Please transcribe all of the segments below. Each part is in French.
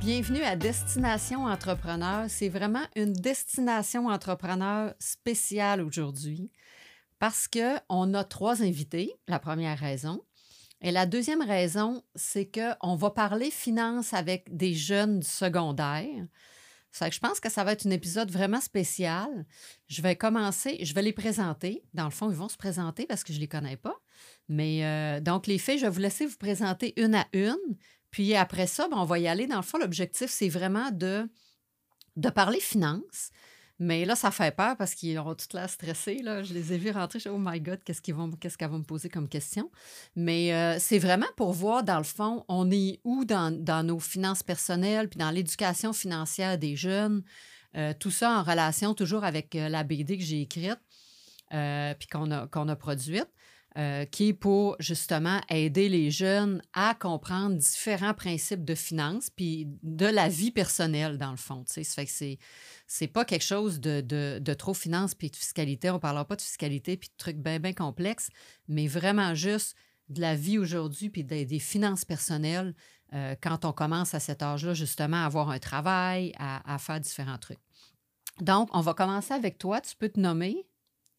Bienvenue à Destination Entrepreneur. C'est vraiment une destination entrepreneur spéciale aujourd'hui parce qu'on a trois invités, la première raison. Et la deuxième raison, c'est qu'on va parler finance avec des jeunes du secondaire. Ça fait que je pense que ça va être un épisode vraiment spécial. Je vais commencer, je vais les présenter. Dans le fond, ils vont se présenter parce que je ne les connais pas. Mais euh, donc, les filles, je vais vous laisser vous présenter une à une. Puis après ça, ben, on va y aller. Dans le fond, l'objectif, c'est vraiment de, de parler finance. Mais là, ça fait peur parce qu'ils auront toute l'air stressés. Là. Je les ai vus rentrer. Je dis, oh my God, qu'est-ce qu'ils vont, qu'est-ce qu'elles vont me poser comme question? Mais euh, c'est vraiment pour voir, dans le fond, on est où dans, dans nos finances personnelles, puis dans l'éducation financière des jeunes. Euh, tout ça en relation toujours avec euh, la BD que j'ai écrite, puis qu'on a, qu'on a produite. Euh, qui est pour justement aider les jeunes à comprendre différents principes de finances puis de la vie personnelle, dans le fond. Ça fait que c'est, pas quelque chose de, de, trop finance puis de fiscalité. On ne parlera pas de fiscalité puis de trucs bien, bien complexes, mais vraiment juste de la vie aujourd'hui puis des, finances personnelles euh, quand on commence à cet âge-là, justement, à avoir un travail, à, à, faire différents trucs. Donc, on va commencer avec toi. Tu peux te nommer?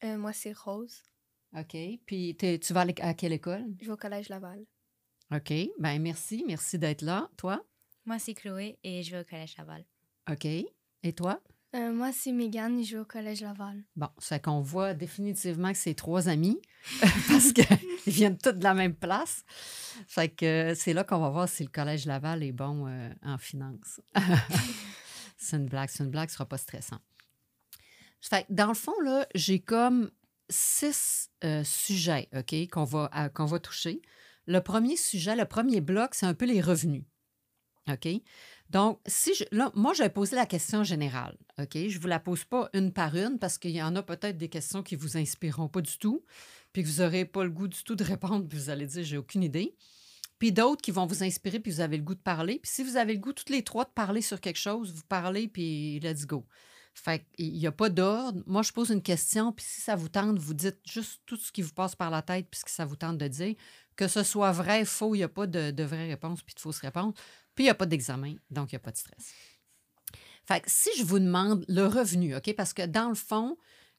Euh, moi, c'est Rose. OK. Puis tu vas aller à quelle école? Je vais au Collège Laval. OK. Ben merci. Merci d'être là. Toi? Moi, c'est Chloé et je vais au Collège Laval. OK. Et toi? Euh, moi, c'est Mégane et je vais au Collège Laval. Bon, c'est qu'on voit définitivement que c'est trois amis parce qu'ils viennent tous de la même place. Fait que c'est là qu'on va voir si le Collège Laval est bon euh, en finance. c'est une blague, c'est une blague, ce sera pas stressant. Fait que dans le fond, là, j'ai comme six euh, sujets qu'on va, va toucher. Le premier sujet, le premier bloc, c'est un peu les revenus. OK? Donc, si je, là, moi, je vais poser la question générale. OK? Je ne vous la pose pas une par une parce qu'il y en a peut-être des questions qui ne vous inspireront pas du tout, puis que vous n'aurez pas le goût du tout de répondre, puis vous allez dire, j'ai aucune idée. Puis d'autres qui vont vous inspirer, puis vous avez le goût de parler. Puis si vous avez le goût, toutes les trois, de parler sur quelque chose, vous parlez, puis let's go. Fait qu'il n'y a pas d'ordre. Moi, je pose une question, puis si ça vous tente, vous dites juste tout ce qui vous passe par la tête, puis ce que ça vous tente de dire. Que ce soit vrai, faux, il n'y a pas de, de vraie réponse, puis de fausse réponse. Puis il n'y a pas d'examen, donc il n'y a pas de stress. Fait que si je vous demande le revenu, OK? Parce que dans le fond,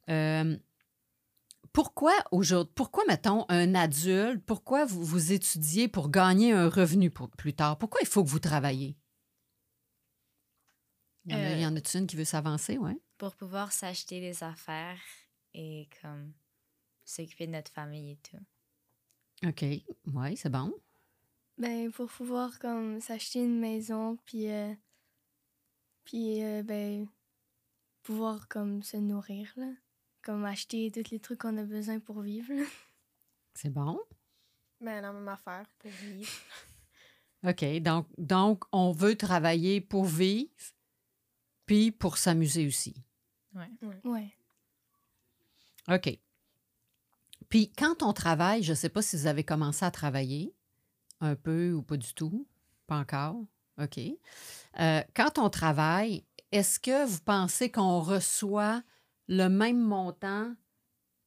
euh, pourquoi aujourd'hui, pourquoi, mettons, un adulte, pourquoi vous, vous étudiez pour gagner un revenu plus tard? Pourquoi il faut que vous travaillez? Il y en a, euh, une qui veut s'avancer, oui? Pour pouvoir s'acheter des affaires et comme s'occuper de notre famille et tout. OK. Oui, c'est bon. Ben, pour pouvoir comme s'acheter une maison, puis, euh, puis euh, ben, pouvoir comme se nourrir, là. Comme acheter tous les trucs qu'on a besoin pour vivre. C'est bon. Ben, la même affaire pour vivre. OK. Donc, donc, on veut travailler pour vivre, puis pour s'amuser aussi. Oui. Ouais. OK. Puis quand on travaille, je ne sais pas si vous avez commencé à travailler, un peu ou pas du tout, pas encore. OK. Euh, quand on travaille, est-ce que vous pensez qu'on reçoit le même montant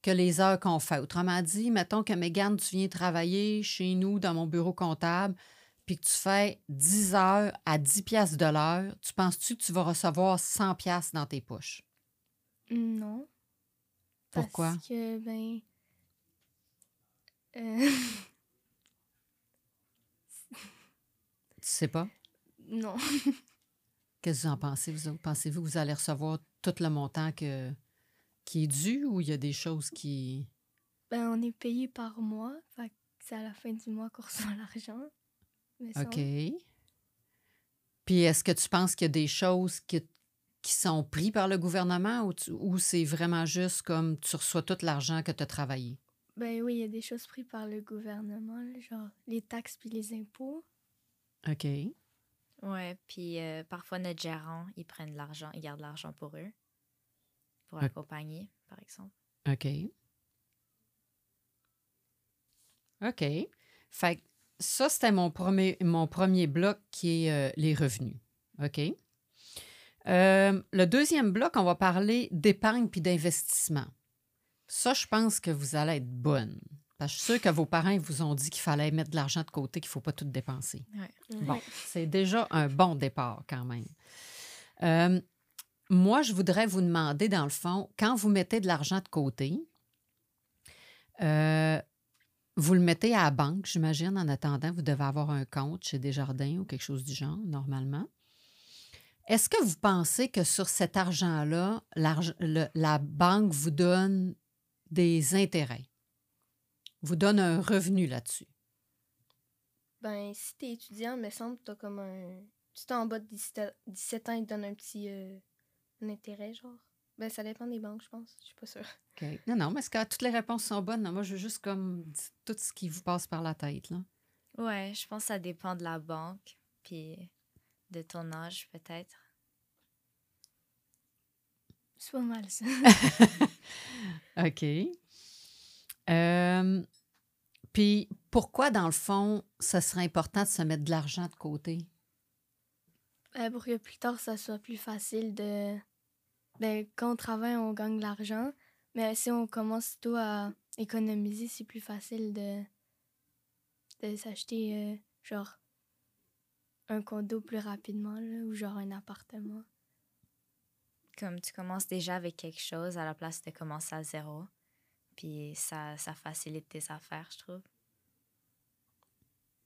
que les heures qu'on fait? Autrement dit, mettons que Mégane, tu viens travailler chez nous dans mon bureau comptable, puis que tu fais 10 heures à 10 pièces de l'heure, tu penses-tu que tu vas recevoir 100 pièces dans tes poches? Non. Pourquoi? Parce que, ben... Euh... tu sais pas? Non. Qu'est-ce que vous en pensez, vous autres? Pensez-vous que vous allez recevoir tout le montant que, qui est dû ou il y a des choses qui... Ben, on est payé par mois. Fait c'est à la fin du mois qu'on reçoit l'argent. OK. Puis est-ce que tu penses qu'il y a des choses qui, qui sont prises par le gouvernement ou, c'est vraiment juste comme tu reçois tout l'argent que tu as travaillé? Ben oui, il y a des choses prises par le gouvernement, genre les taxes puis les impôts. OK. Ouais, puis euh, parfois notre gérant, ils prennent l'argent, ils gardent l'argent pour eux, pour accompagner, par exemple. OK. OK. Fait ça, c'était mon premier, mon premier bloc qui est euh, les revenus. OK? Euh, le deuxième bloc, on va parler d'épargne puis d'investissement. Ça, je pense que vous allez être bonne. Parce que je suis sûre que vos parents vous ont dit qu'il fallait mettre de l'argent de côté, qu'il ne faut pas tout dépenser. Ouais. Bon, c'est déjà un bon départ quand même. Euh, moi, je voudrais vous demander, dans le fond, quand vous mettez de l'argent de côté, euh, vous le mettez à la banque, j'imagine, en attendant, vous devez avoir un compte chez Desjardins ou quelque chose du genre, normalement. Est-ce que vous pensez que sur cet argent-là, la banque vous donne des intérêts, vous donne un revenu là-dessus? Ben, si t'es étudiant, me semble que t'as comme un. Si t'es en bas de 17, 17 ans, ils te donnent un petit euh, intérêt, genre. Ben, ça dépend des banques, je pense. Je suis pas sûre. OK. Non, non, mais est-ce que toutes les réponses sont bonnes? Non, moi, je veux juste comme tout ce qui vous passe par la tête. Là. Ouais, je pense que ça dépend de la banque, puis de ton âge peut-être. C'est pas mal, ça. OK. Euh, Puis pourquoi, dans le fond, ce serait important de se mettre de l'argent de côté? Euh, pour que plus tard, ça soit plus facile de. Ben, quand on travaille, on gagne de l'argent. Mais si on commence tôt à économiser, c'est plus facile de. de s'acheter, euh, genre, un condo plus rapidement, là, ou genre un appartement. Comme tu commences déjà avec quelque chose à la place de commencer à zéro, puis ça, ça facilite tes affaires, je trouve.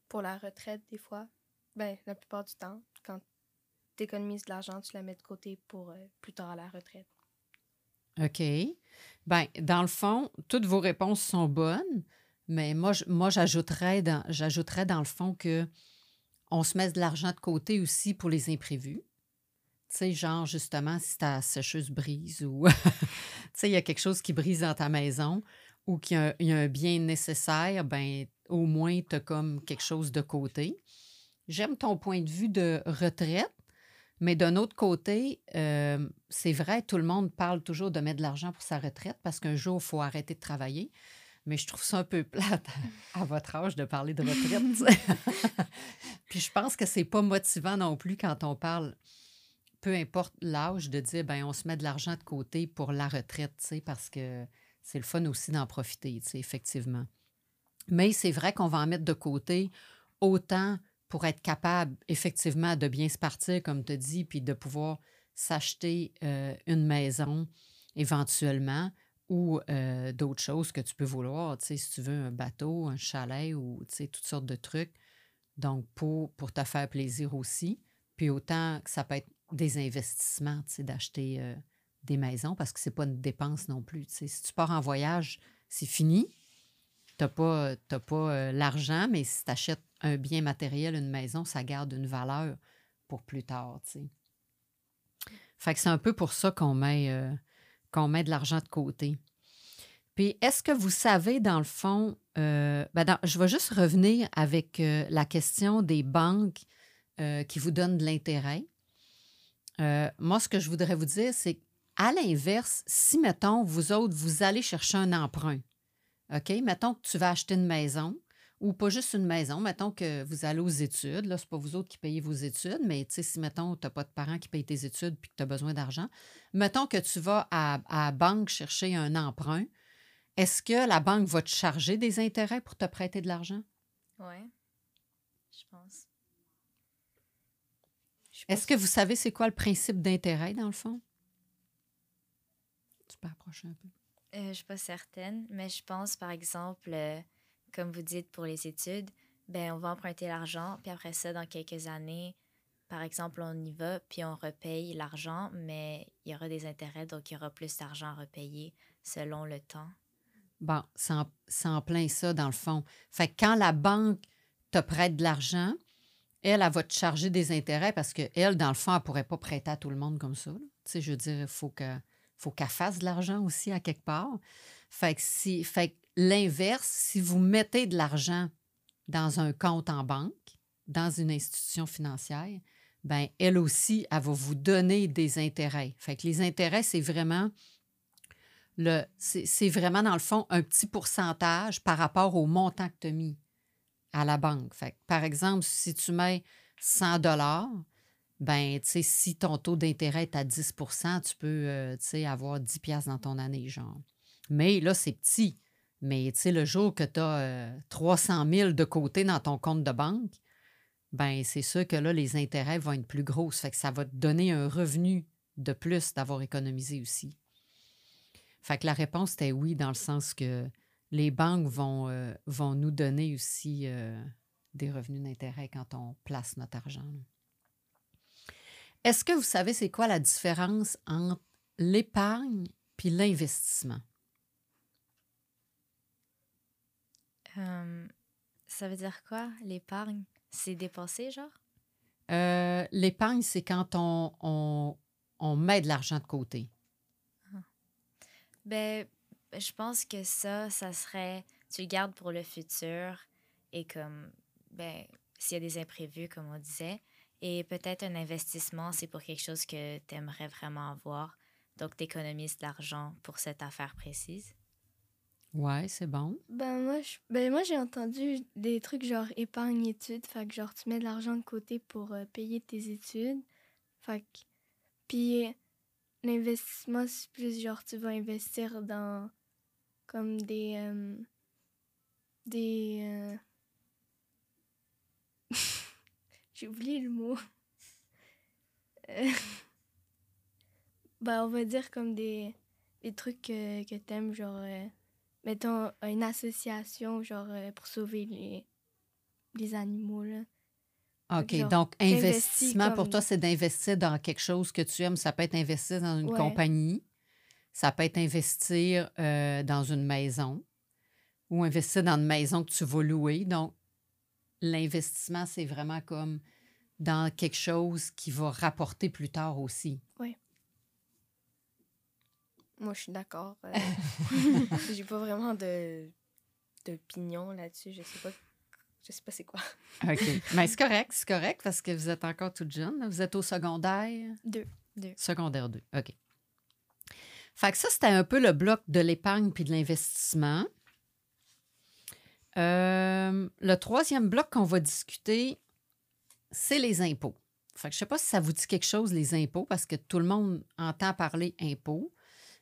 Pour la retraite, des fois, ben, la plupart du temps, quand tu économises de l'argent, tu la mets de côté pour euh, plus tard à la retraite. OK. Bien, dans le fond, toutes vos réponses sont bonnes, mais moi, moi j'ajouterais dans, dans le fond que on se met de l'argent de côté aussi pour les imprévus. Tu sais, genre, justement, si ta sécheuse brise ou, tu sais, il y a quelque chose qui brise dans ta maison ou qu'il y y a un bien nécessaire, ben au moins, tu as comme quelque chose de côté. J'aime ton point de vue de retraite, mais d'un autre côté, euh, c'est vrai, tout le monde parle toujours de mettre de l'argent pour sa retraite parce qu'un jour, il faut arrêter de travailler. Mais je trouve ça un peu plate à, votre âge de parler de retraite. Puis je pense que c'est pas motivant non plus quand on parle, peu importe l'âge, de dire ben on se met de l'argent de côté pour la retraite, parce que c'est le fun aussi d'en profiter, effectivement. Mais c'est vrai qu'on va en mettre de côté autant pour être capable, effectivement, de bien se partir, comme tu dis, puis de pouvoir s'acheter euh, une maison éventuellement ou euh, d'autres choses que tu peux vouloir, tu sais, si tu veux un bateau, un chalet ou, tu sais, toutes sortes de trucs. Donc, pour, pour te faire plaisir aussi. Puis autant que ça peut être des investissements, tu sais, d'acheter euh, des maisons parce que c'est pas une dépense non plus, tu sais. Si tu pars en voyage, c'est fini. Tu n'as pas, euh, l'argent, mais si tu achètes un bien matériel, une maison, ça garde une valeur pour plus tard. Fait que c'est un peu pour ça qu'on met, euh, qu'on met de l'argent de côté. Puis, est-ce que vous savez, dans le fond, euh, ben je vais juste revenir avec la question des banques qui vous donnent de l'intérêt. Moi, ce que je voudrais vous dire, c'est à l'inverse, si, mettons, vous autres, vous allez chercher un emprunt, OK? Mettons que tu vas acheter une maison, ou pas juste une maison, mettons que vous allez aux études, là, c'est pas vous autres qui payez vos études, mais tu sais, si, mettons, tu n'as pas de parents qui payent tes études puis que tu as besoin d'argent, mettons que tu vas à, à la banque chercher un emprunt, est-ce que la banque va te charger des intérêts pour te prêter de l'argent? Ouais, je pense. Est-ce que vous savez c'est quoi le principe d'intérêt, dans le fond? Tu peux approcher un peu. Euh, je suis pas certaine, mais je pense, par exemple, euh, comme vous dites pour les études, ben on va emprunter l'argent, puis après ça, dans quelques années, par exemple, on y va, puis on repaye l'argent, mais il y aura des intérêts, donc il y aura plus d'argent à repayer selon le temps. Bon, c'est en, en plein ça, dans le fond. Fait que quand la banque te prête de l'argent, elle, elle va te charger des intérêts parce qu'elle, dans le fond, elle ne pourrait pas prêter à tout le monde comme ça. Tu sais, je veux dire, il faut que- faut qu'elle fasse de l'argent aussi à quelque part. Fait l'inverse, si vous mettez de l'argent dans un compte en banque, dans une institution financière, ben elle aussi, elle va vous donner des intérêts. Fait les intérêts, c'est vraiment le, c'est vraiment, dans le fond, un petit pourcentage par rapport au montant que tu as mis à la banque. Par exemple, si tu mets 100 dollars, ben, tu sais, si ton taux d'intérêt est à 10% tu peux, euh, tu sais, avoir 10 piastres dans ton année, genre. Mais là, c'est petit. Mais tu sais, le jour que tu as 300 000 de côté dans ton compte de banque, ben c'est sûr que là, les intérêts vont être plus gros. Fait que ça va te donner un revenu de plus d'avoir économisé aussi. Fait que la réponse était oui, dans le sens que les banques vont, euh, nous donner aussi euh, des revenus d'intérêt quand on place notre argent. Est-ce que vous savez c'est quoi la différence entre l'épargne puis l'investissement? Euh, ça veut dire quoi, l'épargne? C'est dépenser, genre? Euh, l'épargne, c'est quand on, on, on, met de l'argent de côté. Ah. Ben, je pense que ça, ça serait, tu le gardes pour le futur et comme, ben, s'il y a des imprévus, comme on disait. Et peut-être un investissement, c'est pour quelque chose que tu aimerais vraiment avoir. Donc, tu économises de l'argent pour cette affaire précise. Ouais, c'est bon. Ben moi, ben moi j'ai entendu des trucs genre épargne études, fait que genre tu mets de l'argent de côté pour euh, payer tes études. Fait que puis l'investissement c'est plus genre tu vas investir dans comme des euh, des euh, j'ai oublié le mot. ben on va dire comme des des trucs que, que t'aimes genre mettons, une association, genre, euh, pour sauver les, les animaux, là. OK, donc investissement pour toi, c'est d'investir dans quelque chose que tu aimes. Ça peut être investir dans une compagnie, ça peut être investir euh, dans une maison ou investir dans une maison que tu vas louer. Donc, l'investissement, c'est vraiment comme dans quelque chose qui va rapporter plus tard aussi. Oui. Moi, je suis d'accord. Euh, j'ai pas vraiment de d'opinion là-dessus. Je sais pas. Je sais pas c'est quoi. OK. Mais c'est correct, c'est correct parce que vous êtes encore toute jeune. Vous êtes au secondaire? Deux. Deux. Secondaire 2. OK. Fait que ça, c'était un peu le bloc de l'épargne puis de l'investissement. Euh, le troisième bloc qu'on va discuter, c'est les impôts. Fait que je sais pas si ça vous dit quelque chose, les impôts, parce que tout le monde entend parler impôts.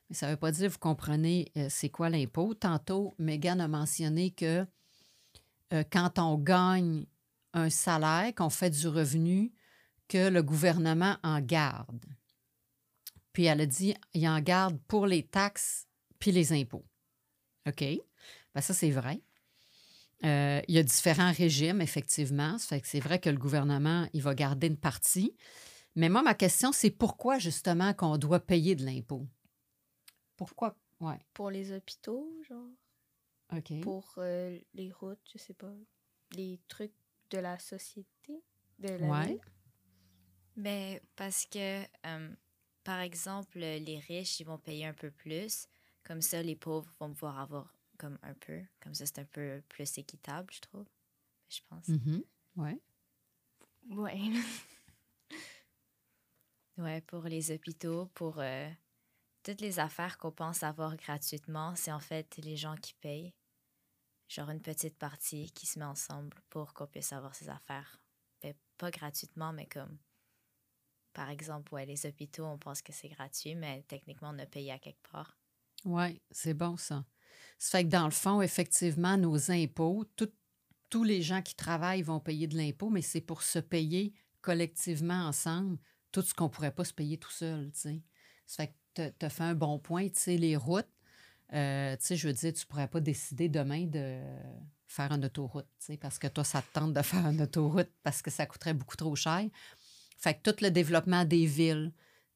Mais ça ne veut pas dire, vous comprenez, euh, c'est quoi l'impôt. Tantôt, Megan a mentionné que euh, quand on gagne un salaire, qu'on fait du revenu, que le gouvernement en garde. Puis elle a dit, il en garde pour les taxes puis les impôts. OK? Bien, ça, c'est vrai. Euh, il y a différents régimes, effectivement. Ça fait que c'est vrai que le gouvernement, il va garder une partie. Mais moi, ma question, c'est pourquoi justement qu'on doit payer de l'impôt? Pourquoi? Ouais. Pour les hôpitaux, genre. OK. Pour euh, les routes, je sais pas. Les trucs de la société. De la ouais. Ben, parce que, euh, par exemple, les riches, ils vont payer un peu plus. Comme ça, les pauvres vont pouvoir avoir comme un peu. Comme ça, c'est un peu plus équitable, je trouve. Je pense. Mm Ouais. Ouais. ouais, pour les hôpitaux, pour euh, toutes les affaires qu'on pense avoir gratuitement, c'est en fait les gens qui payent. Genre une petite partie qui se met ensemble pour qu'on puisse avoir ces affaires. Ben, pas gratuitement, mais comme. Par exemple, ouais, les hôpitaux, on pense que c'est gratuit, mais techniquement, on a payé à quelque part. Oui, c'est bon ça. Ça fait que dans le fond, effectivement, nos impôts, tous les gens qui travaillent vont payer de l'impôt, mais c'est pour se payer collectivement ensemble tout ce qu'on ne pourrait pas se payer tout seul. Ça fait que tu as fait un bon point. Les routes, euh, je veux dire, tu ne pourrais pas décider demain de faire une autoroute, parce que toi, ça te tente de faire une autoroute parce que ça coûterait beaucoup trop cher. Fait que tout le développement des villes,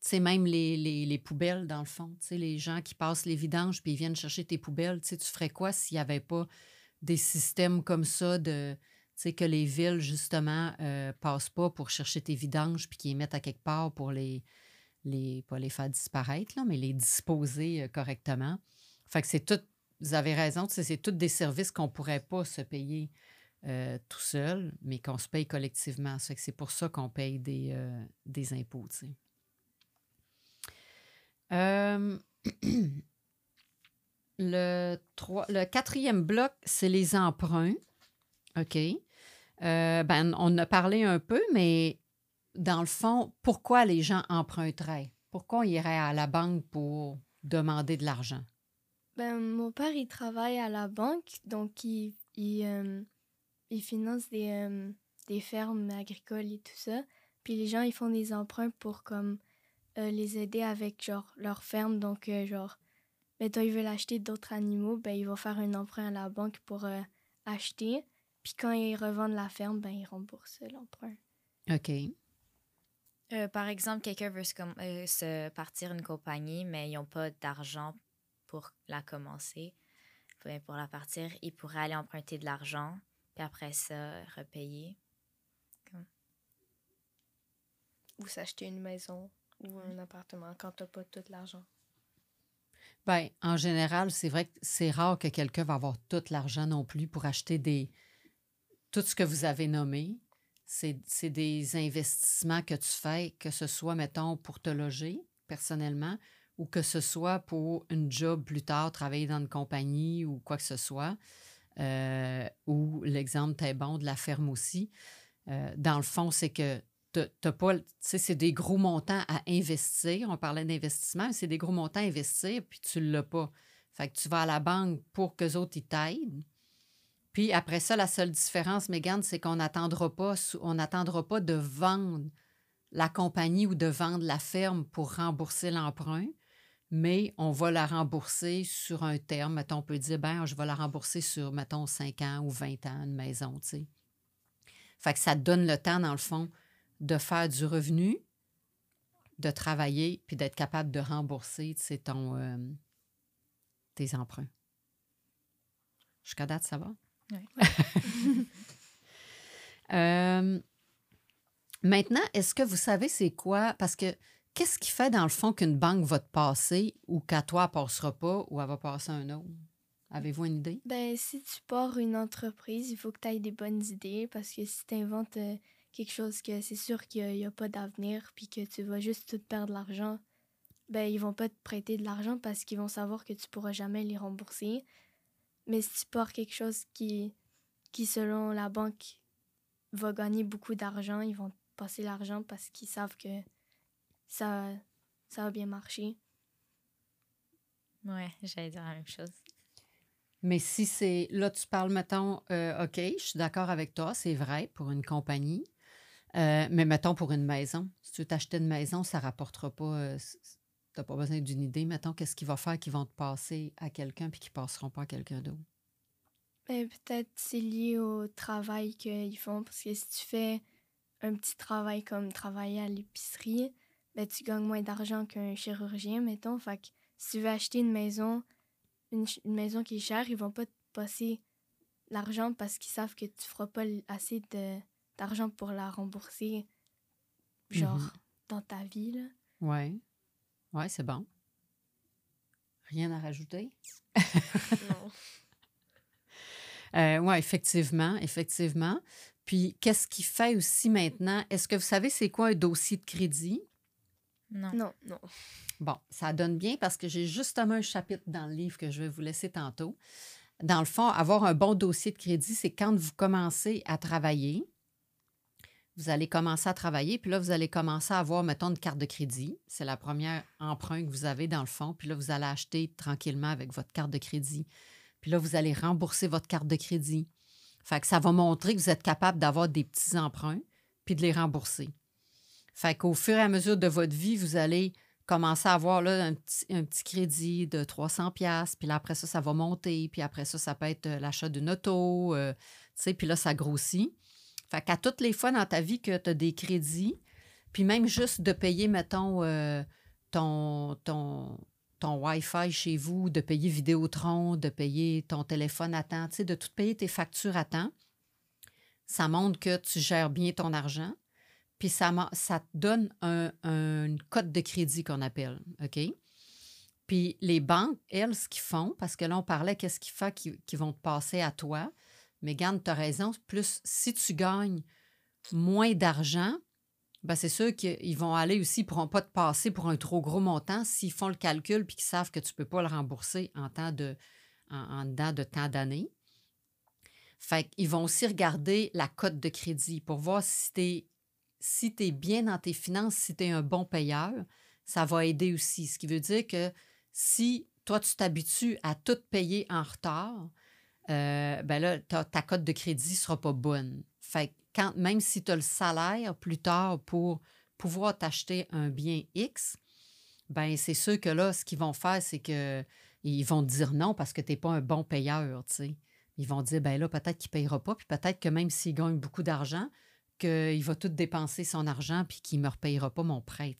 sais, même les, les, poubelles, dans le fond, tu sais, les gens qui passent les vidanges puis ils viennent chercher tes poubelles, tu sais, tu ferais quoi s'il n'y avait pas des systèmes comme ça de, tu sais, que les villes, justement, euh, passent pas pour chercher tes vidanges puis qu'ils les mettent à quelque part pour les, les, pas les faire disparaître, là, mais les disposer euh, correctement. Fait que c'est tout, vous avez raison, c'est tous des services qu'on pourrait pas se payer euh, tout seul, mais qu'on se paye collectivement. que c'est pour ça qu'on paye des, euh, des impôts. le, le quatrième bloc, c'est les emprunts. OK. ben, on a parlé un peu, mais dans le fond, pourquoi les gens emprunteraient? Pourquoi on irait à la banque pour demander de l'argent? Ben, mon père, il travaille à la banque, donc il, euh, finance des, euh, des fermes agricoles et tout ça. Puis les gens, ils font des emprunts pour comme euh, les aider avec genre leur ferme. Donc, euh, genre, mettons, ils veulent acheter d'autres animaux, ben, ils vont faire un emprunt à la banque pour euh, acheter. Puis quand ils revendent la ferme, ben, ils remboursent l'emprunt. OK. Euh, par exemple, quelqu'un veut se, com- euh, se partir une compagnie, mais ils n'ont pas d'argent pour la commencer. Ben, pour la partir, ils pourraient aller emprunter de l'argent, puis après ça, repayer. Ou s'acheter une maison ou un appartement quand t'as pas tout l'argent? Bien, en général, c'est vrai que c'est rare que quelqu'un va avoir tout l'argent non plus pour acheter des. Tout ce que vous avez nommé, c'est des investissements que tu fais, que ce soit, mettons, pour te loger personnellement ou que ce soit pour une job plus tard, travailler dans une compagnie ou quoi que ce soit. Euh, ou l'exemple, t'es bon, de la ferme aussi. Euh, dans le fond, c'est que t'as pas, c'est des gros montants à investir. On parlait d'investissement, c'est des gros montants à investir, puis tu l'as pas. Fait que tu vas à la banque pour qu'eux autres, ils t'aident. Puis après ça, la seule différence, Megan, c'est qu'on n'attendra pas, on pas de vendre la compagnie ou de vendre la ferme pour rembourser l'emprunt, mais on va la rembourser sur un terme. Mettons, on peut dire, ben, je vais la rembourser sur, mettons, 5 ans ou 20 ans, une maison, tu sais. Fait que ça donne le temps, dans le fond, de faire du revenu, de travailler, puis d'être capable de rembourser, ton, euh, tes emprunts. Jusqu'à date, ça va? Oui. Euh, maintenant, est-ce que vous savez c'est quoi? Parce que qu'est-ce qui fait dans le fond qu'une banque va te passer ou qu'à toi, elle passera pas ou elle va passer à un autre? Avez-vous une idée? Ben, si tu pars une entreprise, il faut que tu aies des bonnes idées parce que si tu inventes quelque chose que c'est sûr qu'il n'y a, pas d'avenir puis que tu vas juste tout perdre l'argent, ben, ils vont pas te prêter de l'argent parce qu'ils vont savoir que tu pourras jamais les rembourser. Mais si tu pars quelque chose qui, qui selon la banque, va gagner beaucoup d'argent, ils vont te passer l'argent parce qu'ils savent que ça, ça va bien marcher. Ouais, j'allais dire la même chose. Mais si c'est. Là, tu parles, mettons, euh, OK, je suis d'accord avec toi, c'est vrai pour une compagnie. Euh, mais mettons pour une maison. Si tu veux une maison, ça ne rapportera pas. euh, c- t'as pas besoin d'une idée. Mettons, qu'est-ce qu'il va faire qu'ils vont te passer à quelqu'un puis qu'ils ne passeront pas à quelqu'un d'autre? Ben, peut-être c'est lié au travail qu'ils font parce que si tu fais un petit travail comme travailler à l'épicerie, ben, tu gagnes moins d'argent qu'un chirurgien, mettons. Fait que si tu veux acheter une maison, une, une maison qui est chère, ils vont pas te passer l'argent parce qu'ils savent que tu feras pas assez de, d'argent pour la rembourser, genre, Mhm. dans ta vie, là. Oui. Oui, c'est bon. Rien à rajouter? non. oui, effectivement, effectivement. Puis, qu'est-ce qui fait aussi maintenant? Est-ce que vous savez c'est quoi un dossier de crédit? Non. Non, non. Bon, ça donne bien parce que j'ai justement un chapitre dans le livre que je vais vous laisser tantôt. Dans le fond, avoir un bon dossier de crédit, c'est quand vous commencez à travailler. Vous allez commencer à travailler, puis là, vous allez commencer à avoir, mettons, une carte de crédit. C'est la première emprunt que vous avez dans le fond. Puis là, vous allez acheter tranquillement avec votre carte de crédit. Puis là, vous allez rembourser votre carte de crédit. Fait que ça va montrer que vous êtes capable d'avoir des petits emprunts puis de les rembourser. Fait qu'au fur et à mesure de votre vie, vous allez commencer à avoir là, un, petit, un petit crédit de 300 pièces puis là, après ça, ça va monter, puis après ça, ça peut être euh, l'achat d'une auto, euh, tu sais, puis là, ça grossit. Fait qu'à toutes les fois dans ta vie que tu as des crédits, puis même juste de payer, mettons, euh, ton, ton, ton Wi-Fi chez vous, de payer Vidéotron, de payer ton téléphone à temps, de tout payer tes factures à temps, ça montre que tu gères bien ton argent. Puis ça, ça te donne un, un- une cote de crédit qu'on appelle, OK? Puis les banques, elles, ce qu'ils font, parce que là, on parlait qu'est-ce qu'ils font qui, qui vont te passer à toi. Mais garde, tu raison. Plus, si tu gagnes moins d'argent, ben c'est sûr qu'ils vont aller aussi, ils ne pourront pas te passer pour un trop gros montant s'ils font le calcul puis qu'ils savent que tu ne peux pas le rembourser en temps de, en, en de tant d'années. Fait qu'ils vont aussi regarder la cote de crédit pour voir si tu es bien dans tes finances, si tu es un bon payeur. Ça va aider aussi. Ce qui veut dire que si toi, tu t'habitues à tout payer en retard, euh, ben là, ta, cote de crédit ne sera pas bonne. Fait que quand, même si tu as le salaire plus tard pour pouvoir t'acheter un bien X, ben c'est sûr que là, ce qu'ils vont faire, c'est que ils vont te dire non parce que tu n'es pas un bon payeur. Ils vont dire, ben là, peut-être qu'il ne payera pas, puis peut-être que même s'il gagne beaucoup d'argent, qu'il va tout dépenser son argent, puis qu'il ne me repayera pas mon prêt.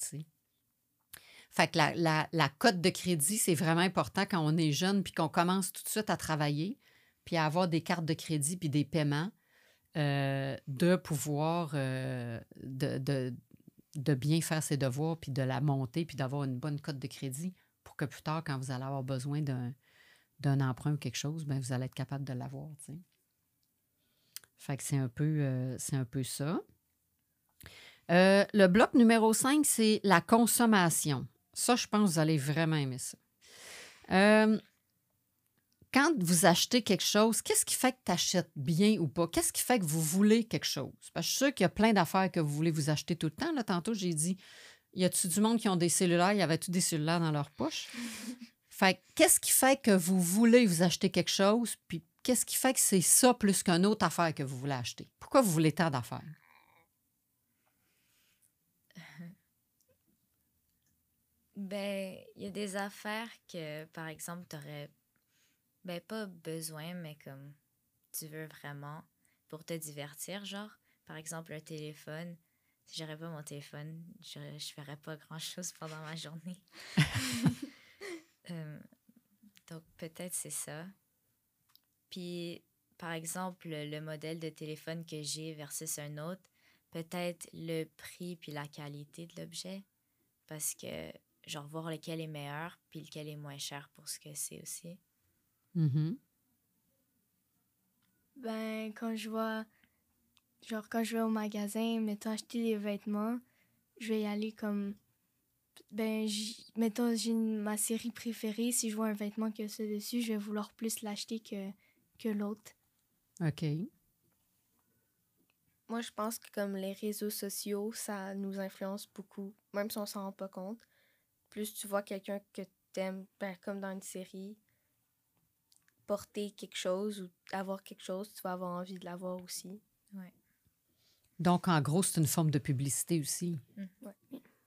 Fait que la, la, la cote de crédit, c'est vraiment important quand on est jeune, puis qu'on commence tout de suite à travailler, puis avoir des cartes de crédit, puis des paiements, euh, de pouvoir euh, de, de, bien faire ses devoirs, puis de la monter, puis d'avoir une bonne cote de crédit pour que plus tard, quand vous allez avoir besoin d'un, emprunt ou quelque chose, ben vous allez être capable de l'avoir. Fait que c'est un peu, euh, c'est un peu ça. Le bloc numéro 5, c'est la consommation. Ça, je pense que vous allez vraiment aimer ça. Quand vous achetez quelque chose, qu'est-ce qui fait que tu achètes bien ou pas? Qu'est-ce qui fait que vous voulez quelque chose? Parce que je suis sûre qu'il y a plein d'affaires que vous voulez vous acheter tout le temps. Là, tantôt, j'ai dit, y a-tu du monde qui ont des cellulaires? Il y avait-tu des cellulaires dans leur poche? Fait que qu'est-ce qui fait que vous voulez vous acheter quelque chose? Puis qu'est-ce qui fait que c'est ça plus qu'une autre affaire que vous voulez acheter? Pourquoi vous voulez tant d'affaires? Ben, il y a des affaires que, par exemple, tu aurais, ben, pas besoin, mais comme tu veux vraiment pour te divertir, genre, par exemple, un téléphone. Si j'aurais pas mon téléphone, je, je ferais pas grand-chose pendant ma journée. Euh, donc, peut-être c'est ça. Puis, par exemple, le modèle de téléphone que j'ai versus un autre, peut-être le prix puis la qualité de l'objet. Parce que, genre, voir lequel est meilleur puis lequel est moins cher pour ce que c'est aussi. Mhm. Ben, quand je vois, genre, quand je vais au magasin, mettons, acheter des vêtements, je vais y aller comme, ben, j- mettons, j'ai une- ma série préférée. Si je vois un vêtement qui a ça dessus, je vais vouloir plus l'acheter que, que l'autre. OK. Moi, je pense que comme les réseaux sociaux, ça nous influence beaucoup, même si on s'en rend pas compte. Plus tu vois quelqu'un que t'aimes, ben, comme dans une série, porter quelque chose ou avoir quelque chose, tu vas avoir envie de l'avoir aussi. Donc, en gros, c'est une forme de publicité aussi. Ouais.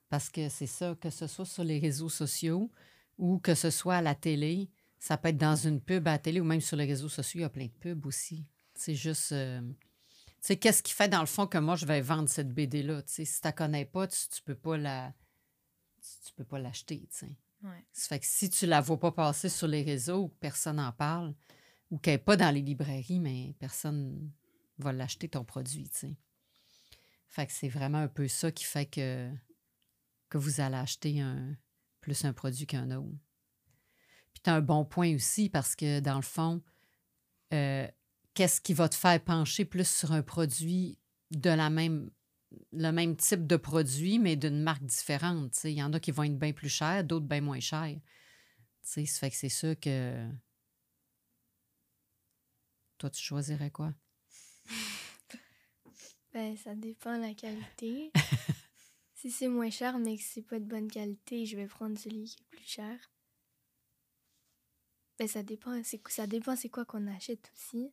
Parce que c'est ça, que ce soit sur les réseaux sociaux ou que ce soit à la télé, ça peut être dans une pub à la télé ou même sur les réseaux sociaux, il y a plein de pubs aussi. C'est juste. euh, tu sais, qu'est-ce qui fait dans le fond que moi, je vais vendre cette BD-là? Tu sais, si tu ne connais pas, tu, tu peux pas la. Tu, tu peux pas l'acheter, tu sais. Ça fait que si tu la vois pas passer sur les réseaux ou que personne n'en parle ou qu'elle n'est pas dans les librairies, mais personne va l'acheter ton produit. Fait que c'est vraiment un peu ça qui fait que, que vous allez acheter plus un produit qu'un autre. Puis tu as un bon point aussi parce que dans le fond, euh, qu'est-ce qui va te faire pencher plus sur un produit de la même le même type de produit, mais d'une marque différente. Il y en a qui vont être bien plus chers, d'autres bien moins chers. Ça fait que c'est sûr que. Toi, tu choisirais quoi? Ben, ça dépend de la qualité. si c'est moins cher, mais que c'est pas de bonne qualité, je vais prendre celui qui est plus cher. Ben, ça dépend. C'est, ça dépend c'est quoi qu'on achète aussi.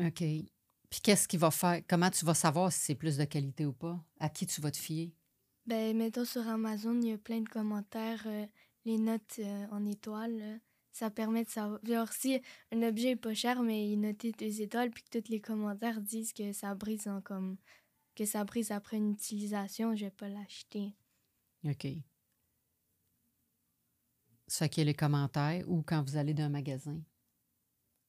OK. Puis qu'est-ce qui va faire? Comment tu vas savoir si c'est plus de qualité ou pas? À qui tu vas te fier? Ben, mettons sur Amazon, il y a plein de commentaires, euh, les notes euh, en étoiles. là. ça permet de savoir. Genre, si un objet est pas cher, mais il noté deux étoiles, puis que tous les commentaires disent que ça brise en comme. que ça brise après une utilisation, je vais pas l'acheter. OK. Ça qui est les commentaires ou quand vous allez d'un magasin?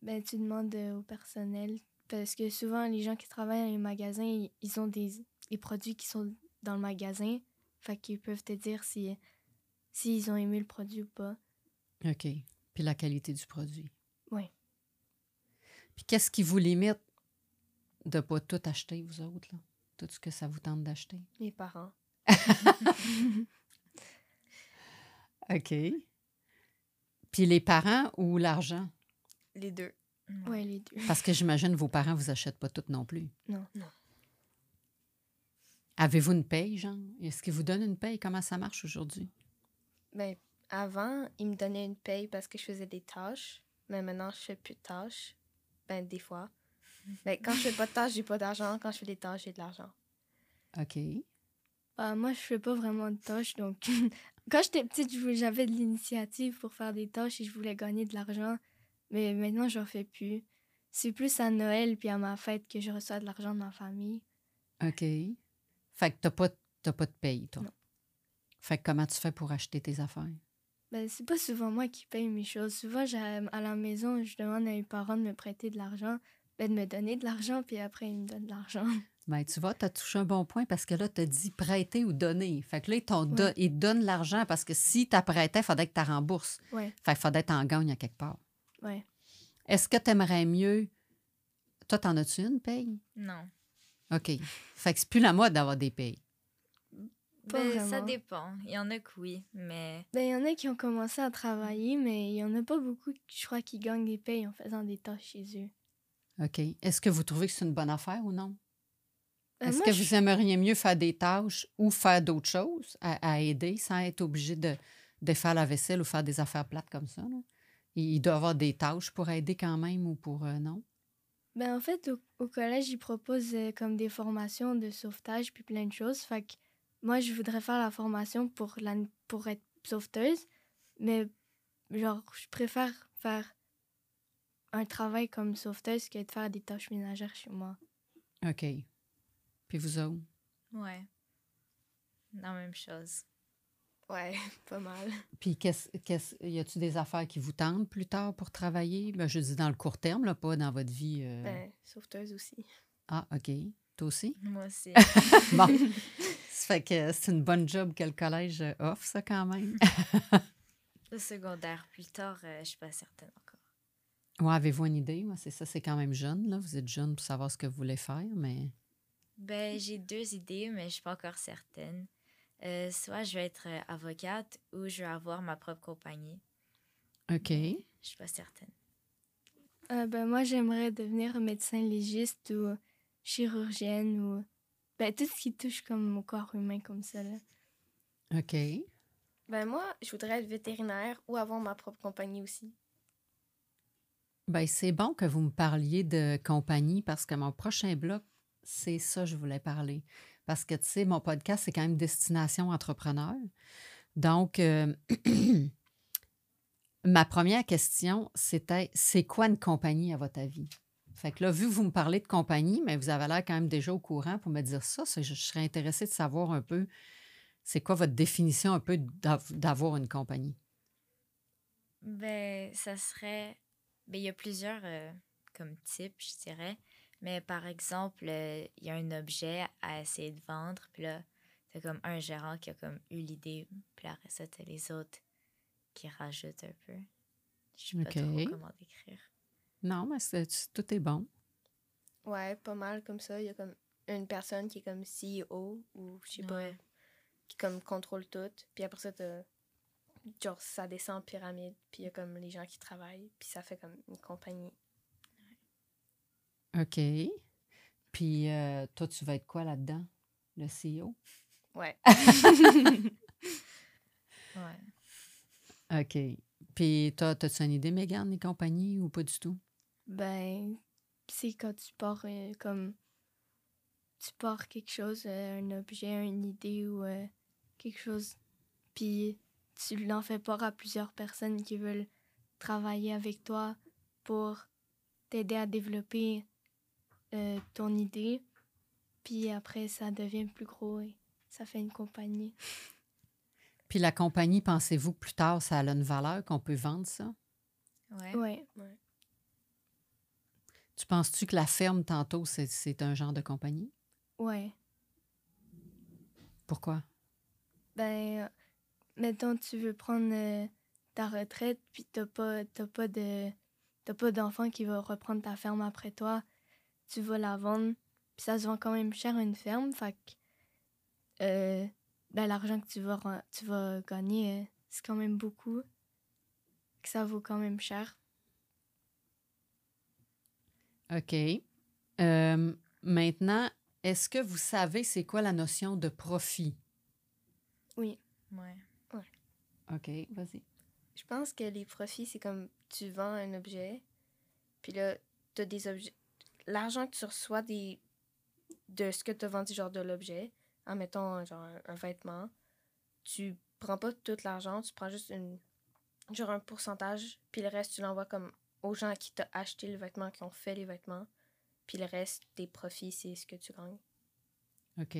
Ben, tu demandes euh, au personnel. Parce que souvent, les gens qui travaillent dans les magasins, ils- ils ont des, des produits qui sont dans le magasin. Fait qu'ils peuvent te dire si s'ils ont aimé le produit ou pas. OK. Puis la qualité du produit. Oui. Puis qu'est-ce qui vous limite de pas tout acheter, vous autres, là? Tout ce que ça vous tente d'acheter? Les parents. OK. Puis les parents ou l'argent? Les deux. Ouais, les deux. Parce que j'imagine vos parents vous achètent pas tout non plus. Non. Avez-vous une paye, genre? Est-ce qu'ils vous donnent une paye? Comment ça marche aujourd'hui? Ben, avant, ils me donnaient une paye parce que je faisais des tâches. Mais maintenant, je fais plus de tâches. Ben, des fois. Mais quand je fais pas de tâches, j'ai pas d'argent. Quand je fais des tâches, j'ai de l'argent. OK. Bah, moi, je fais pas vraiment de tâches, donc quand j'étais petite, j'avais de l'initiative pour faire des tâches et je voulais gagner de l'argent, mais maintenant, j'en fais plus. C'est plus à Noël puis à ma fête que je reçois de l'argent de ma famille. OK. Fait que t'as pas, t'as pas de paye, toi? Non. Fait que comment tu fais pour acheter tes affaires? Ben, c'est pas souvent moi qui paye mes choses. Souvent, j'ai- à la maison, je demande à mes parents de me prêter de l'argent, ben, de me donner de l'argent, puis après, ils me donnent de l'argent. Ben, tu vois, tu as touché un bon point parce que là, tu as dit prêter ou donner. Fait que là, ils, Ouais. don- ils te donnent l'argent parce que si tu prêtais, il faudrait que tu rembourses. Ouais, Fait qu'il faudrait que tu en gagnes à quelque part. Ouais. Est-ce que tu aimerais mieux. Toi, t'en as-tu une paye? Non. OK. Fait que c'est plus la mode d'avoir des payes. Ben, ça dépend. Il y en a que oui, mais Ben, il y en a qui ont commencé à travailler, mais il y en a pas beaucoup, je crois, qui gagnent des payes en faisant des tâches chez eux. OK. Est-ce que vous trouvez que c'est une bonne affaire ou non? Ben, Est-ce que je- vous aimeriez mieux faire des tâches ou faire d'autres choses à, à aider sans être obligé de, de faire la vaisselle ou faire des affaires plates comme ça? là? Il doit y avoir des tâches pour aider quand même ou pour euh, non? Ben, en fait, au, au collège, ils proposent euh, comme des formations de sauvetage puis plein de choses. Fait que moi, je voudrais faire la formation pour, la, pour être sauveteuse, mais genre, je préfère faire un travail comme sauveteuse que de faire des tâches ménagères chez moi. OK. Puis vous autres? ouais. La même chose. Ouais, pas mal. Puis, qu'est-ce, qu'est-ce, y a-tu des affaires qui vous tentent plus tard pour travailler? Ben, je dis dans le court terme, là, pas dans votre vie. euh, Ben, sauveteuse aussi. Ah, OK. Toi aussi? Moi aussi. Bon. ça fait que c'est une bonne job que le collège euh, offre, ça, quand même. Le secondaire, plus tard, euh, je suis pas certaine encore. Ouais, avez-vous une idée? Ouais, c'est ça, c'est quand même jeune, là. Vous êtes jeune pour savoir ce que vous voulez faire, mais... Ben, j'ai deux idées, mais je suis pas encore certaine. Euh, soit je vais être euh, avocate ou je vais avoir ma propre compagnie. OK. Je suis pas certaine. Euh, ben, moi, j'aimerais devenir médecin légiste ou chirurgienne ou. Ben, tout ce qui touche comme au corps humain, comme ça, là. OK. Ben, moi, je voudrais être vétérinaire ou avoir ma propre compagnie aussi. Ben, c'est bon que vous me parliez de compagnie parce que mon prochain bloc, c'est ça que je voulais parler. Parce que, tu sais, mon podcast, c'est quand même destination entrepreneur. Donc, euh, ma première question, c'était c'est quoi une compagnie à votre avis? Fait que là, vu que vous me parlez de compagnie, mais vous avez l'air quand même déjà au courant pour me dire ça, je, serais intéressée de savoir un peu c'est quoi votre définition un peu d'av- d'avoir une compagnie? Ben, ça serait. Ben, il y a plusieurs euh, comme types, je dirais. Mais par exemple, euh, il y a un objet à essayer de vendre, puis là, t'as comme un gérant qui a comme eu l'idée, puis après ça, t'as les autres qui rajoutent un peu. Je sais pas trop comment décrire. Non, mais c'est- tout est bon. Ouais, pas mal comme ça. Il y a comme une personne qui est comme CEO ou je sais pas, qui comme contrôle tout. Puis après ça, t'as- genre ça descend en pyramide. Puis il y a comme les gens qui travaillent. Puis ça fait comme une compagnie. OK. Puis euh, toi, tu vas être quoi là-dedans? Le CEO? Ouais. Ouais. OK. Puis toi, as-tu une idée, Mégane, les compagnies ou pas du tout? Ben, c'est quand tu pars euh, comme. Tu pars quelque chose, euh, un objet, une idée ou quelque chose, puis tu l'en fais part à plusieurs personnes qui veulent travailler avec toi pour t'aider à développer euh, ton idée, puis après ça devient plus gros et ça fait une compagnie. Puis la compagnie, pensez-vous que plus tard, ça a une valeur qu'on peut vendre ça? Ouais. Ouais. Tu penses-tu que la ferme, tantôt, c'est, c'est un genre de compagnie? Ouais. Pourquoi? Ben, mettons, tu veux prendre euh, ta retraite, puis t'as pas, t'as pas de, t'as pas d'enfant qui va reprendre ta ferme après toi. Tu vas la vendre, puis ça se vend quand même cher une ferme, fait que, euh, ben, l'argent que tu vas, tu vas gagner, euh, c'est quand même beaucoup, que ça vaut quand même cher. OK. Euh, maintenant, est-ce que vous savez c'est quoi la notion de profit? Oui. Ouais. OK, vas-y. Je pense que les profits, c'est comme tu vends un objet, puis là, tu as des objets. L'argent que tu reçois des... de ce que tu as vendu, genre de l'objet, en mettant genre un, un vêtement, tu prends pas tout l'argent, tu prends juste une genre un pourcentage, puis le reste, tu l'envoies comme aux gens qui t'ont acheté le vêtement, qui ont fait les vêtements, puis le reste, tes profits, c'est ce que tu gagnes. OK.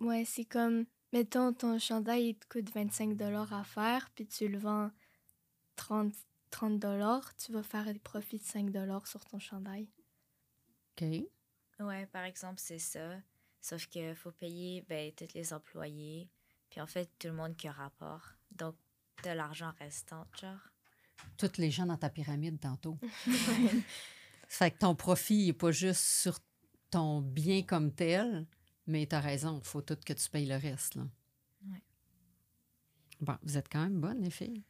Ouais, c'est comme, mettons, ton chandail, il te coûte 25 à faire, puis tu le vends 30, 30 tu vas faire des profits de 5 sur ton chandail. OK. Ouais, par exemple, c'est ça. Sauf qu'il faut payer ben, tous les employés, puis en fait, tout le monde qui a rapport. Donc, de l'argent restant, genre. Toutes les gens dans ta pyramide tantôt. Ça fait que ton profit n'est pas juste sur ton bien comme tel, mais tu as raison, il faut tout que tu payes le reste. Là. Ouais. Bon, vous êtes quand même bonnes, les filles.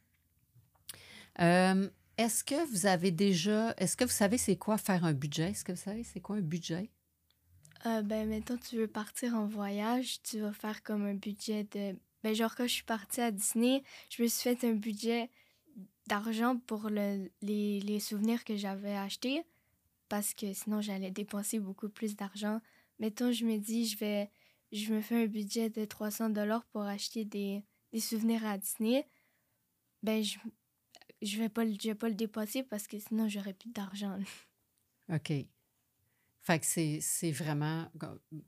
Euh, est-ce que vous avez déjà. Est-ce que vous savez c'est quoi faire un budget? Est-ce que vous savez c'est quoi un budget? Euh, ben, mettons, tu veux partir en voyage, tu vas faire comme un budget de. Ben, genre, quand je suis partie à Disney, je me suis fait un budget d'argent pour le, les, les souvenirs que j'avais achetés parce que sinon, j'allais dépenser beaucoup plus d'argent. Mettons, je me dis, je vais. Je me fais un budget de 300 dollars pour acheter des, des souvenirs à Disney. Ben, je, je vais pas, le- je vais pas le dépasser parce que sinon, j'aurais plus d'argent. OK. Fait que c'est, c'est vraiment.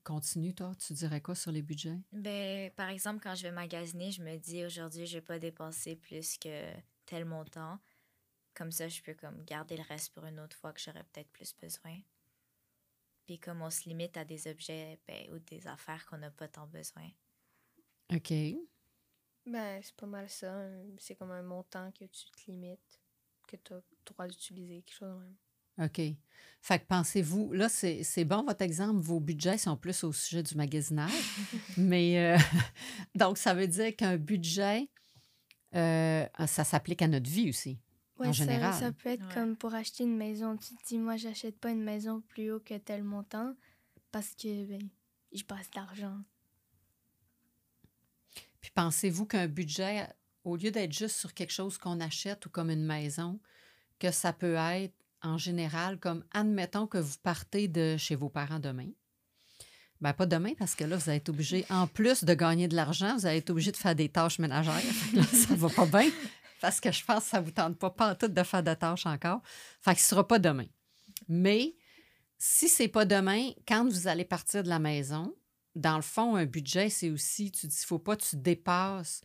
Continue, toi, tu dirais quoi sur les budgets? Ben, par exemple, quand je vais magasiner, je me dis aujourd'hui, je vais pas dépenser plus que tel montant. Comme ça, je peux comme garder le reste pour une autre fois que j'aurais peut-être plus besoin. Puis comme on se limite à des objets ben, ou des affaires qu'on n'a pas tant besoin. OK. Ben, c'est pas mal ça. C'est comme un montant que tu te limites, que tu as le droit d'utiliser, quelque chose de même. OK. Fait que pensez-vous, là, c'est, c'est bon votre exemple, vos budgets sont plus au sujet du magasinage, mais euh, donc ça veut dire qu'un budget, euh, ça s'applique à notre vie aussi. En ça- général. Ça, peut être Ouais. comme pour acheter une maison. Tu te dis, moi, j'achète pas une maison plus haut que tel montant parce que ben, je passe d'argent. Pensez-vous qu'un budget, au lieu d'être juste sur quelque chose qu'on achète ou comme une maison, que ça peut être en général comme, admettons que vous partez de chez vos parents demain? Ben, pas demain, parce que là, vous allez être obligé, en plus de gagner de l'argent, vous allez être obligé de faire des tâches ménagères. Là, ça va pas bien, parce que je pense que ça vous tente pas, pas tout de faire de tâches encore. Fait que ce sera pas demain. Mais si c'est pas demain, quand vous allez partir de la maison, dans le fond, un budget, c'est aussi, tu dis, il faut pas que tu dépasses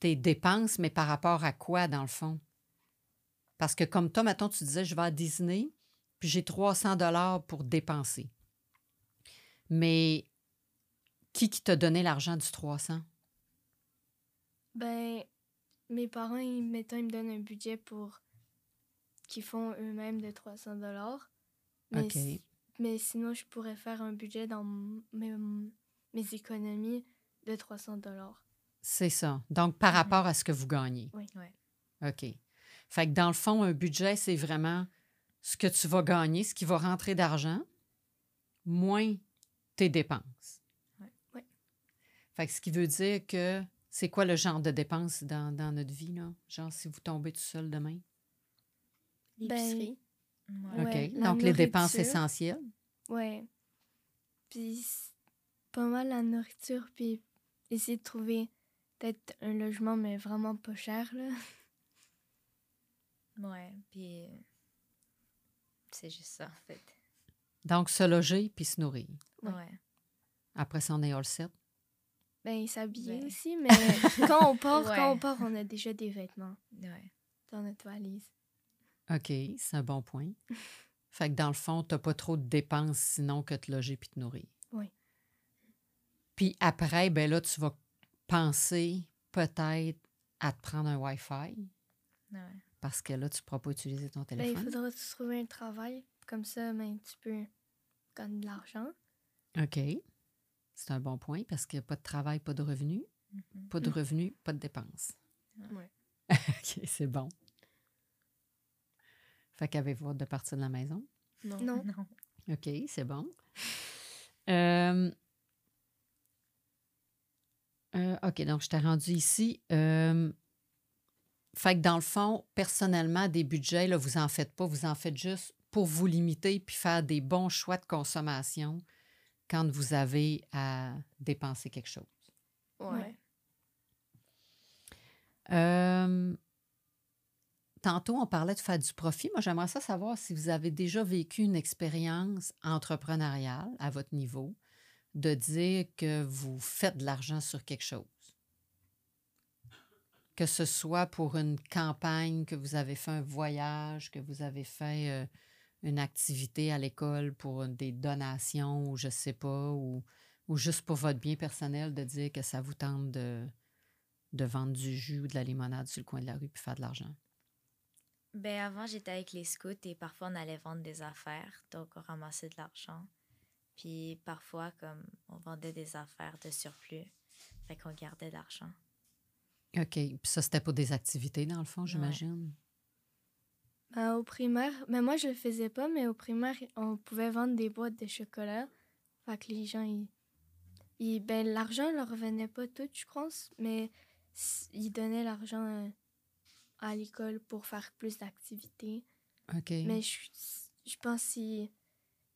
tes dépenses, mais par rapport à quoi, dans le fond? Parce que comme toi, mettons, tu disais, je vais à Disney, puis j'ai 300 dollars pour dépenser. Mais qui qui t'a donné l'argent du 300? Ben, mes parents, ils, mettons, ils me donnent un budget pour qu'ils font eux-mêmes de 300 dollars. Mais, OK. si- mais sinon, je pourrais faire un budget dans mes, mes économies de 300 dollars. C'est ça. Donc, par rapport à ce que vous gagnez. Oui. Ouais. OK. Fait que dans le fond, un budget, c'est vraiment ce que tu vas gagner, ce qui va rentrer d'argent, moins tes dépenses. Ouais. Ouais. Fait que ce qui veut dire que c'est quoi le genre de dépenses dans, dans notre vie, là? Genre, si vous tombez tout seul demain? L'épicerie. Ouais, OK. la Donc, les dépenses essentielles. Ouais. Puis, pas mal la nourriture, puis essayer de trouver peut-être un logement, mais vraiment pas cher, là. Ouais, puis euh, c'est juste ça, en fait. Donc, se loger puis se nourrir. Ouais. Ouais. Après ça, on est all set? Ben, s'habiller Ouais. aussi, mais quand on part, Ouais. quand on part, on a déjà des vêtements Ouais. dans notre valise. OK, c'est un bon point. Fait que dans le fond, tu n'as pas trop de dépenses sinon que te loger puis te nourrir. Puis après, ben là, tu vas penser peut-être à te prendre un Wi-Fi Ouais. parce que là, tu ne pourras pas utiliser ton Ben, il téléphone. faudra se trouver un travail. Comme ça, ben, tu peux gagner de l'argent. OK. C'est un bon point parce qu'il n'y a pas de travail, pas de revenus. Mhm. Pas de Mm. revenus, pas de dépenses. Ouais. OK, c'est bon. Fait qu'avez-vous hâte de partir de la maison? Non. Non. Non. OK, c'est bon. Euh, euh, OK, donc je t'ai rendu ici. Euh, fait que dans le fond, personnellement, des budgets, là, vous en faites pas, vous en faites juste pour vous limiter puis faire des bons choix de consommation quand vous avez à dépenser quelque chose. Ouais. Euh, tantôt, on parlait de faire du profit. Moi, j'aimerais ça savoir si vous avez déjà vécu une expérience entrepreneuriale à votre niveau, de dire que vous faites de l'argent sur quelque chose. Que ce soit pour une campagne, que vous avez fait un voyage, que vous avez fait euh, une activité à l'école pour des donations ou je sais pas, ou, ou juste pour votre bien personnel, de dire que ça vous tente de, de vendre du jus ou de la limonade sur le coin de la rue puis faire de l'argent. Ben avant, j'étais avec les scouts et parfois on allait vendre des affaires, donc on ramassait de l'argent. Puis parfois, comme on vendait des affaires de surplus, fait qu'on gardait de l'argent. OK. Puis ça, c'était pour des activités, dans le fond, j'imagine? Ben, au primaire, ben moi je le faisais pas, mais au primaire, on pouvait vendre des boîtes de chocolat. Fait que les gens, ils, ils- ben l'argent leur revenait pas tout, je pense, mais ils donnaient l'argent euh, à l'école pour faire plus d'activités. OK. Mais je, je pense qu'ils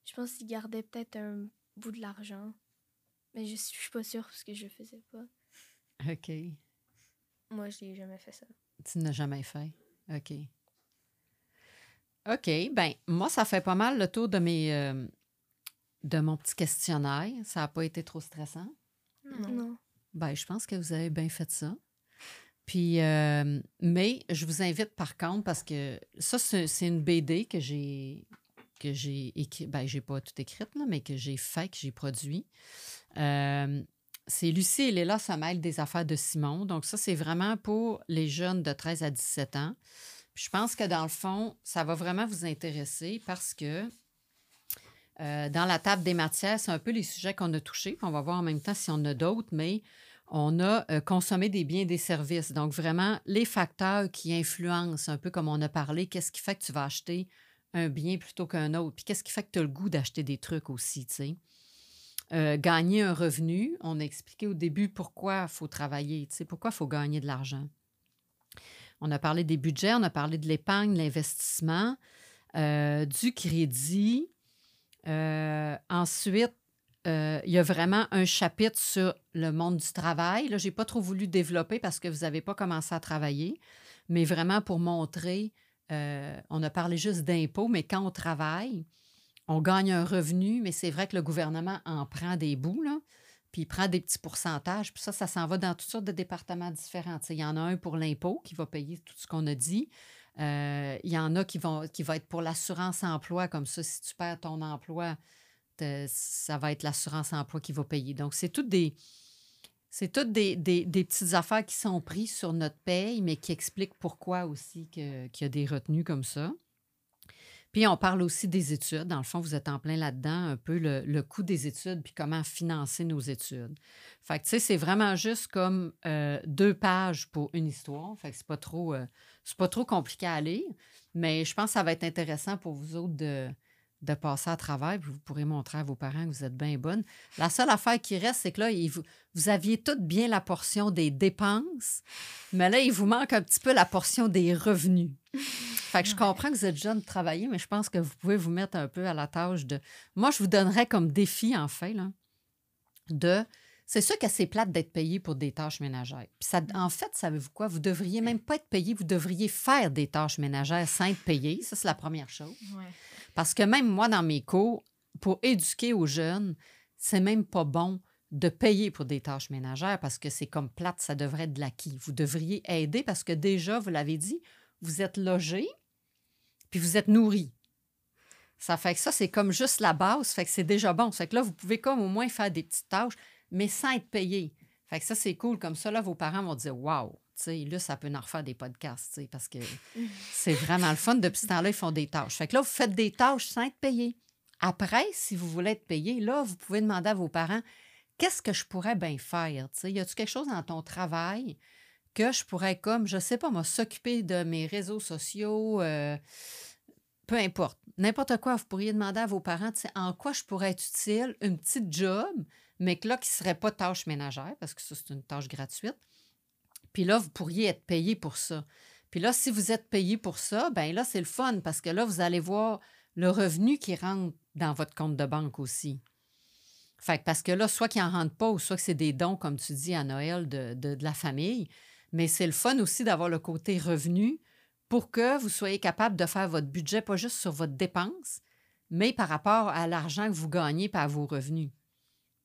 je pense qu'ils gardaient peut-être un bout de l'argent. Mais je, suis- je suis pas sûre parce que je le faisais pas. OK. Moi, je n'ai jamais fait ça. Tu n'as jamais fait? OK. OK. Ben, moi, ça fait pas mal le tour de mes euh, de mon petit questionnaire. Ça n'a pas été trop stressant. Non. Non. Ben, je pense que vous avez bien fait ça. Puis, euh, mais je vous invite par contre, parce que ça, c'est c'est une BD que j'ai que j'ai écrit, ben, j'ai pas tout écrite, là, mais que j'ai fait, que j'ai produit. Euh, c'est Lucie et Léla mêlent des affaires de Simon. Donc, ça, c'est vraiment pour les jeunes de 13 à 17 ans. Puis je pense que dans le fond, ça va vraiment vous intéresser parce que euh, dans la table des matières, c'est un peu les sujets qu'on a touchés. Puis on va voir en même temps si on a d'autres, mais on a euh, consommé des biens et des services. Donc, vraiment, les facteurs qui influencent, un peu comme on a parlé, qu'est-ce qui fait que tu vas acheter un bien plutôt qu'un autre? Puis qu'est-ce qui fait que tu as le goût d'acheter des trucs aussi, tu sais? Euh, gagner un revenu, on a expliqué au début pourquoi il faut travailler, tu pourquoi il faut gagner de l'argent. On a parlé des budgets, on a parlé de l'épargne, l'investissement, euh, du crédit. Euh, ensuite, il y a vraiment un chapitre sur le monde du travail. Là, je n'ai pas trop voulu développer parce que vous n'avez pas commencé à travailler, mais vraiment pour montrer, euh, on a parlé juste d'impôts, mais quand on travaille, on gagne un revenu, mais c'est vrai que le gouvernement en prend des bouts, puis il prend des petits pourcentages, puis ça, ça s'en va dans toutes sortes de départements différents. Il y en a un pour l'impôt qui va payer tout ce qu'on a dit. Euh, il y en a qui vont qui va être pour l'assurance emploi, comme ça, si tu perds ton emploi, ça va être l'assurance emploi qui va payer. Donc, c'est toutes des. C'est toutes des, des- petites affaires qui sont prises sur notre paye, mais qui expliquent pourquoi aussi qu'il y a des retenues comme ça. Puis on parle aussi des études. Dans le fond, vous êtes en plein là-dedans, un peu le, coût des études, puis comment financer nos études. Fait que, tu sais, c'est vraiment juste comme euh, deux pages pour une histoire. Fait que c'est pas euh, c'est pas trop compliqué à lire, mais je pense que ça va être intéressant pour vous autres de, de passer à travers, puis vous pourrez montrer à vos parents que vous êtes bien bonnes. La seule affaire qui reste, c'est que là, vous, vous aviez toutes bien la portion des dépenses, mais là, il vous manque un petit peu la portion des revenus. Fait que je comprends que vous êtes jeune de travailler, mais je pense que vous pouvez vous mettre un peu à la tâche de. Moi, je vous donnerais comme défi, en fait, là, de. C'est sûr que c'est plate d'être payé pour des tâches ménagères. Puis ça, en fait, savez-vous quoi? Vous devriez même pas être payé, vous devriez faire des tâches ménagères sans être payé. Ça, c'est la première chose. Ouais. Parce que même moi, dans mes cours, pour éduquer aux jeunes, c'est même pas bon de payer pour des tâches ménagères parce que c'est comme plate, ça devrait être de l'acquis. Vous devriez aider parce que déjà, vous l'avez dit, vous êtes logé, puis vous êtes nourri. Ça fait que ça, c'est comme juste la base, fait que c'est déjà bon. Ça fait que là, vous pouvez comme au moins faire des petites tâches, mais sans être payé. Fait que ça, c'est cool. Comme ça, là, vos parents vont dire Waouh, tu sais, là, ça peut en refaire des podcasts, parce que c'est vraiment le fun. Depuis ce temps-là, ils font des tâches. Fait que là, vous faites des tâches sans être payé. Après, si vous voulez être payé, là, vous pouvez demander à vos parents qu'est-ce que je pourrais bien faire? Tu sais, y a-tu quelque chose dans ton travail que je pourrais, comme, je sais pas, moi, s'occuper de mes réseaux sociaux, euh, peu importe, n'importe quoi, vous pourriez demander à vos parents, en quoi je pourrais être utile, une petite job, mais que là, qui ne serait pas tâche ménagère, parce que ça, c'est une tâche gratuite. Puis là, vous pourriez être payé pour ça. Puis là, si vous êtes payé pour ça, ben là, c'est le fun parce que là, vous allez voir le revenu qui rentre dans votre compte de banque aussi. Fait que parce que là, soit qu'il n'en rentre pas ou soit que c'est des dons, comme tu dis, à Noël de, de, de la famille. Mais c'est le fun aussi d'avoir le côté revenu pour que vous soyez capable de faire votre budget, pas juste sur votre dépense, mais par rapport à l'argent que vous gagnez par vos revenus.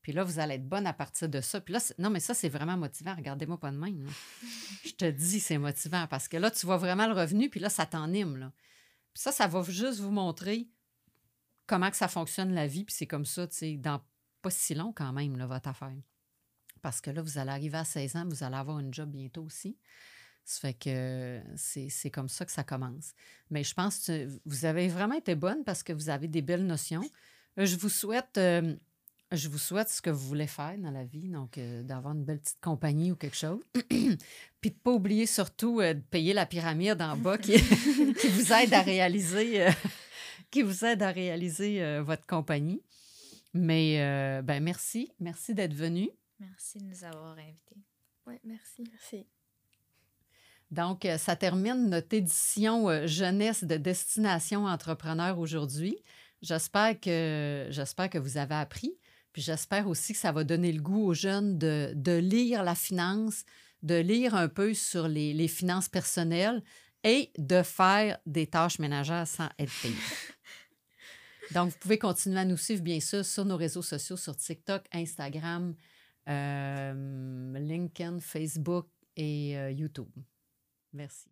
Puis là, vous allez être bonne à partir de ça. Puis là, non, mais ça, c'est vraiment motivant. Regardez-moi pas de même. Je te dis, c'est motivant parce que là, tu vois vraiment le revenu, puis là, ça t'anime. Là. Puis ça, ça va juste vous montrer comment que ça fonctionne la vie. Puis c'est comme ça, tu sais, dans pas si long quand même, là, votre affaire. Parce que là, vous allez arriver à 16 ans, vous allez avoir une job bientôt aussi. Ça fait que c'est comme ça que ça commence. Mais je pense que vous avez vraiment été bonne parce que vous avez des belles notions. Euh, je vous souhaite, euh, je vous souhaite ce que vous voulez faire dans la vie, donc euh, d'avoir une belle petite compagnie ou quelque chose. Puis de ne pas oublier surtout de payer la pyramide en bas qui, qui vous aide à réaliser, qui vous aide à réaliser votre compagnie. Mais ben merci, merci d'être venu. Merci de nous avoir invités. Oui, merci. Merci. Donc, euh, ça termine notre édition euh, jeunesse de Destination Entrepreneur aujourd'hui. J'espère que, j'espère que vous avez appris. Puis j'espère aussi que ça va donner le goût aux jeunes de, de lire la finance, de lire un peu sur les, les, finances personnelles et de faire des tâches ménagères sans être payé. Donc, vous pouvez continuer à nous suivre, bien sûr, sur nos réseaux sociaux, sur TikTok, Instagram, euh, LinkedIn, Facebook et euh, YouTube. Merci.